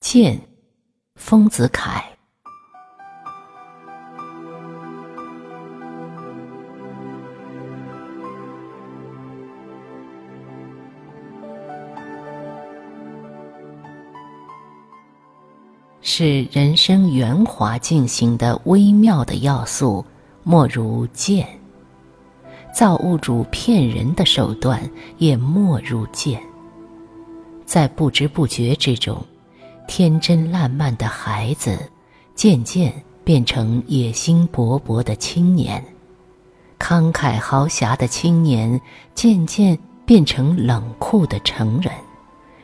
剑，丰子恺。是人生圆滑进行的微妙的要素，莫如剑；造物主骗人的手段，也莫如剑。在不知不觉之中。天真烂漫的孩子，渐渐变成野心勃勃的青年；慷慨豪侠的青年，渐渐变成冷酷的成人；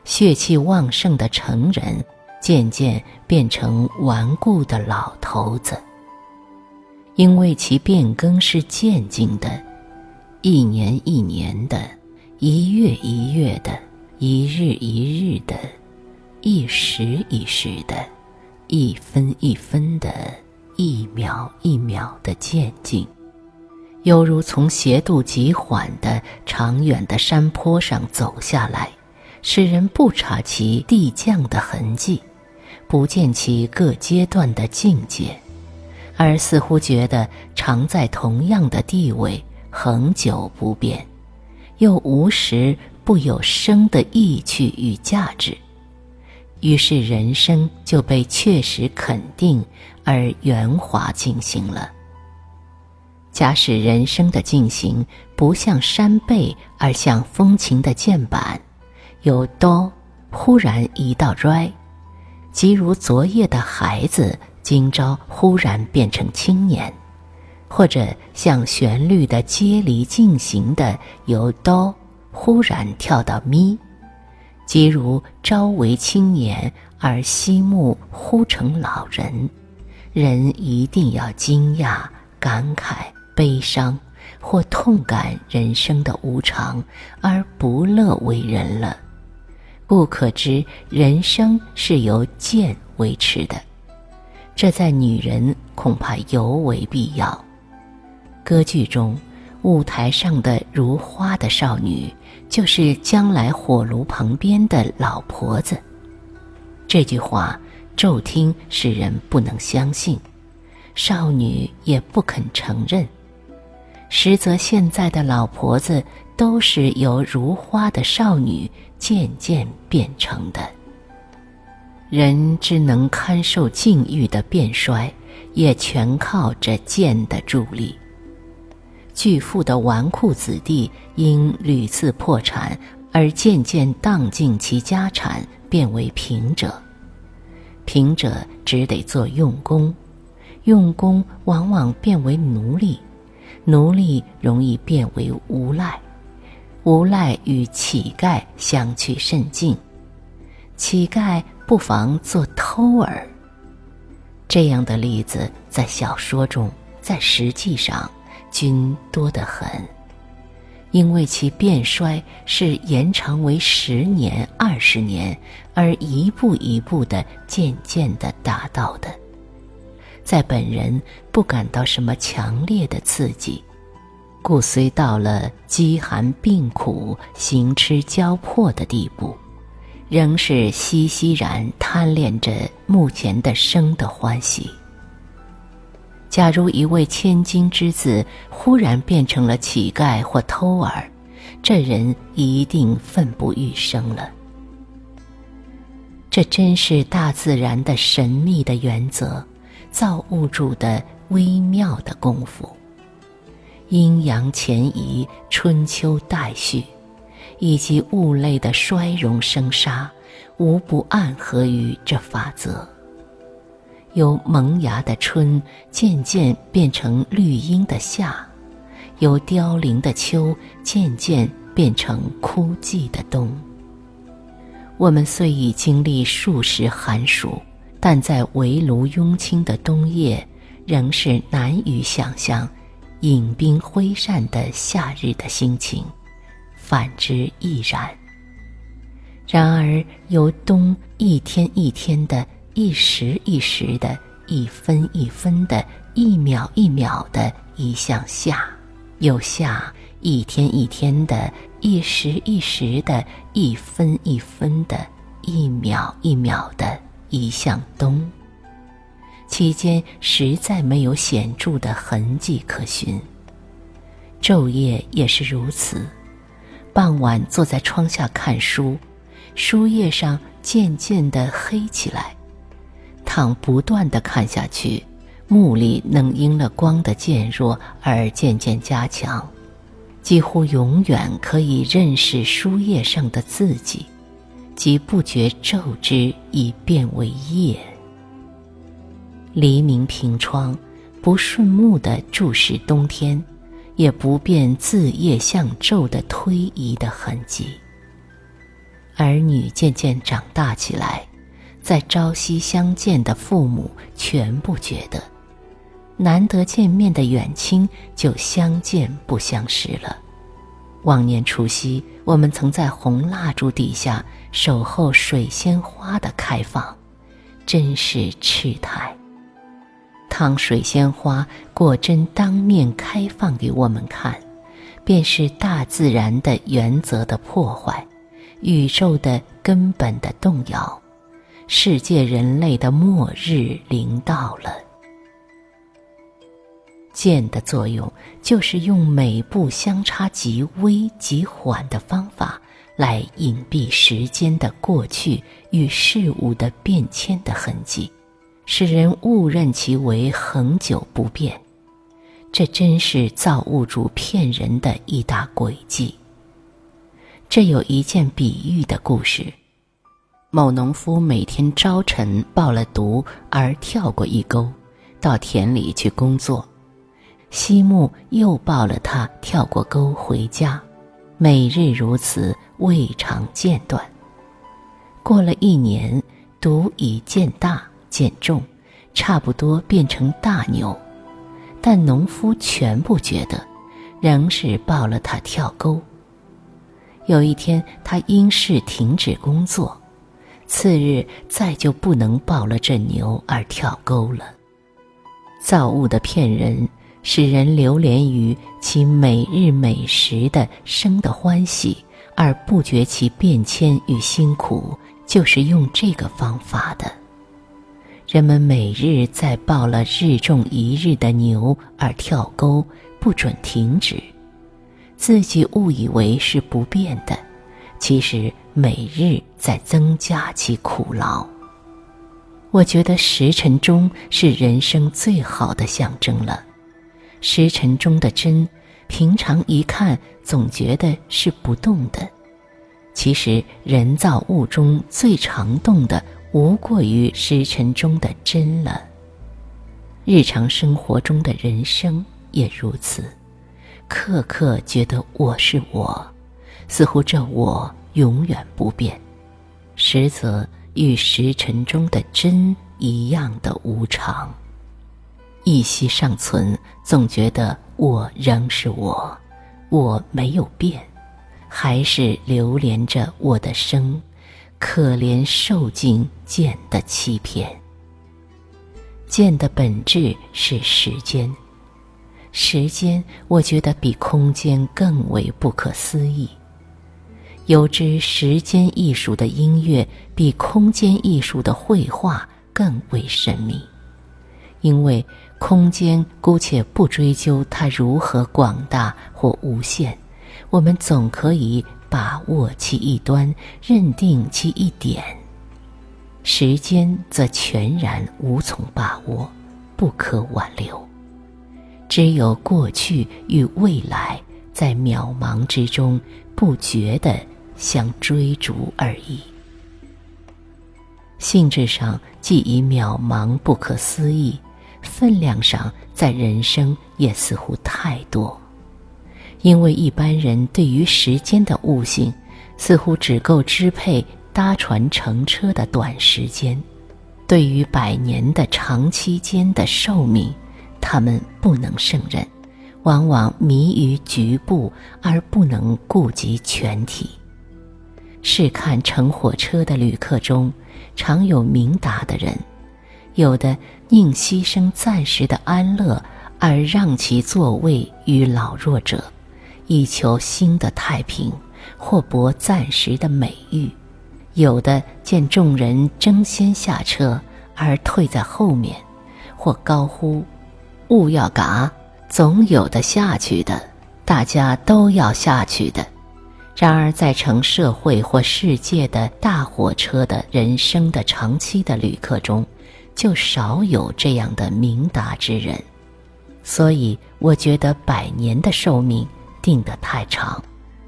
血气旺盛的成人，渐渐变成顽固的老头子。因为其变更是渐进的，一年一年的，一月一月的，一日一日的。一时一时的，一分一分的，一秒一秒的渐进，犹如从斜度极缓的长远的山坡上走下来，使人不察其递降的痕迹，不见其各阶段的境界，而似乎觉得常在同样的地位，恒久不变，又无时不有生的意趣与价值。于是人生就被确实肯定而圆滑进行了。假使人生的进行不像山背，而像风琴的键板，由哆忽然移到瑞，即如昨夜的孩子今朝忽然变成青年，或者像旋律的接离进行的由哆忽然跳到咪。即如朝为青年，而夕暮忽成老人，人一定要惊讶、感慨、悲伤，或痛感人生的无常，而不乐为人了。故可知人生是由剑维持的，这在女人恐怕尤为必要。歌剧中。舞台上的如花的少女，就是将来火炉旁边的老婆子。这句话骤听使人不能相信，少女也不肯承认。实则现在的老婆子都是由如花的少女渐渐变成的。人之能堪受境遇的变衰，也全靠这剑的助力。巨富的纨绔子弟因屡次破产而渐渐荡尽其家产，变为贫者。贫者只得做用功，用功往往变为奴隶，奴隶容易变为无赖，无赖与乞丐相去甚近，乞丐不妨做偷儿。这样的例子在小说中，在实际上。均多得很，因为其变衰是延长为十年、二十年，而一步一步的、渐渐的达到的，在本人不感到什么强烈的刺激，故虽到了饥寒病苦、行吃交迫的地步，仍是熙熙然贪恋着目前的生的欢喜。假如一位千金之子忽然变成了乞丐或偷儿，这人一定奋不欲生了。这真是大自然的神秘的原则，造物主的微妙的功夫。阴阳前移、春秋代序，以及物类的衰荣生杀，无不暗合于这法则。由萌芽的春渐渐变成绿荫的夏，由凋零的秋渐渐变成枯寂的冬。我们虽已经历数十寒暑，但在围炉拥亲的冬夜，仍是难以想象饮冰挥扇的夏日的心情。反之亦然。然而由冬一天一天的。一时一时的，一分一分的，一秒一秒的，移向下，又下；一天一天的，一时一时的，一分一分的，一秒一秒的，移向东。期间实在没有显著的痕迹可寻。昼夜也是如此。傍晚坐在窗下看书，书页上渐渐的黑起来。倘不断的看下去，目力能因了光的渐弱而渐渐加强，几乎永远可以认识书页上的字迹，即不觉骤之已变为夜。黎明凭窗，不顺目的注视冬天，也不辨自夜向昼的推移的痕迹。儿女渐渐长大起来。在朝夕相见的父母全不觉得，难得见面的远亲就相见不相识了。往年除夕，我们曾在红蜡烛底下守候水仙花的开放，真是痴态。当水仙花果真当面开放给我们看，便是大自然的原则的破坏，宇宙的根本的动摇。世界人类的末日临到了。剑的作用就是用每步相差极微极缓的方法来隐蔽时间的过去与事物的变迁的痕迹，使人误认其为恒久不变。这真是造物主骗人的一大诡计。这有一件比喻的故事。某农夫每天朝晨抱了犊而跳过一沟，到田里去工作；西木又抱了他跳过沟回家，每日如此，未尝间断。过了一年，犊已渐大渐重，差不多变成大牛，但农夫全不觉得，仍是抱了他跳沟。有一天，他因事停止工作。次日再就不能抱了这牛而跳沟了。造物的骗人，使人流连于其每日每时的生的欢喜，而不觉其变迁与辛苦，就是用这个方法的。人们每日在抱了日重一日的牛而跳沟，不准停止，自己误以为是不变的。其实每日在增加其苦劳。我觉得时辰钟是人生最好的象征了。时辰钟的针，平常一看总觉得是不动的，其实人造物中最常动的，无过于时辰钟的针了。日常生活中的人生也如此，刻刻觉得我是我。似乎这我永远不变，实则与时辰中的真一样的无常。一息尚存，总觉得我仍是我，我没有变，还是流连着我的生，可怜受尽剑的欺骗。剑的本质是时间，时间我觉得比空间更为不可思议。有之时间艺术的音乐比空间艺术的绘画更为神秘，因为空间姑且不追究它如何广大或无限，我们总可以把握其一端，认定其一点；时间则全然无从把握，不可挽留。只有过去与未来在渺茫之中不觉的。相追逐而已。性质上既已渺茫不可思议，分量上在人生也似乎太多。因为一般人对于时间的悟性，似乎只够支配搭船乘车的短时间；对于百年的长期间的寿命，他们不能胜任，往往迷于局部而不能顾及全体。试看乘火车的旅客中，常有明达的人，有的宁牺牲暂时的安乐而让其座位与老弱者，以求新的太平，或博暂时的美誉；有的见众人争先下车而退在后面，或高呼“勿要嘎”，总有的下去的，大家都要下去的。然而，在乘社会或世界的大火车的人生的长期的旅客中，就少有这样的明达之人。所以，我觉得百年的寿命定得太长。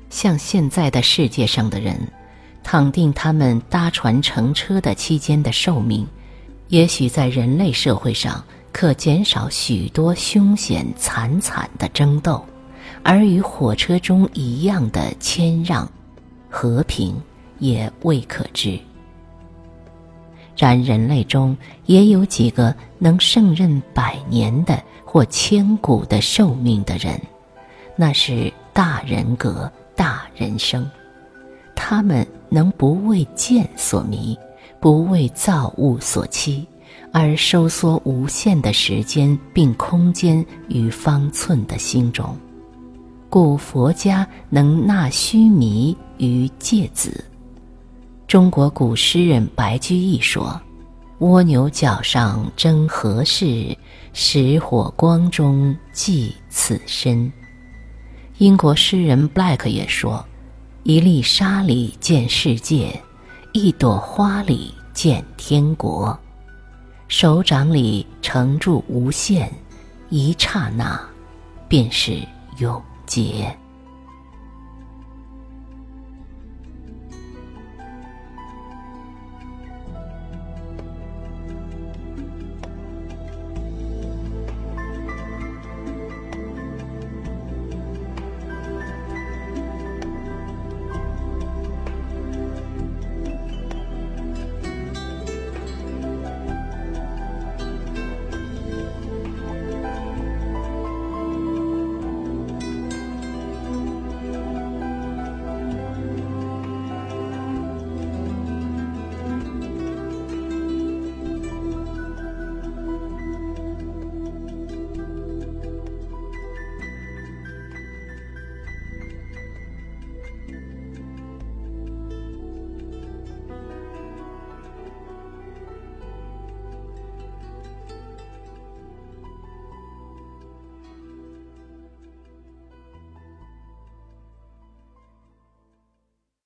像现在的世界上的人，倘定他们搭船乘车的期间的寿命，也许在人类社会上可减少许多凶险惨惨的争斗，而与火车中一样的谦让、和平也未可知。然人类中也有几个能胜任百年的。或千古的寿命的人，那是大人格、大人生。他们能不为剑所迷，不为造物所欺，而收缩无限的时间并空间与方寸的心中。故佛家能纳须弥于芥子。中国古诗人白居易说。蜗牛角上争何事？石火光中寄此身。英国诗人 Black 也说：“一粒沙里见世界，一朵花里见天国。手掌里盛住无限，一刹那，便是永解。”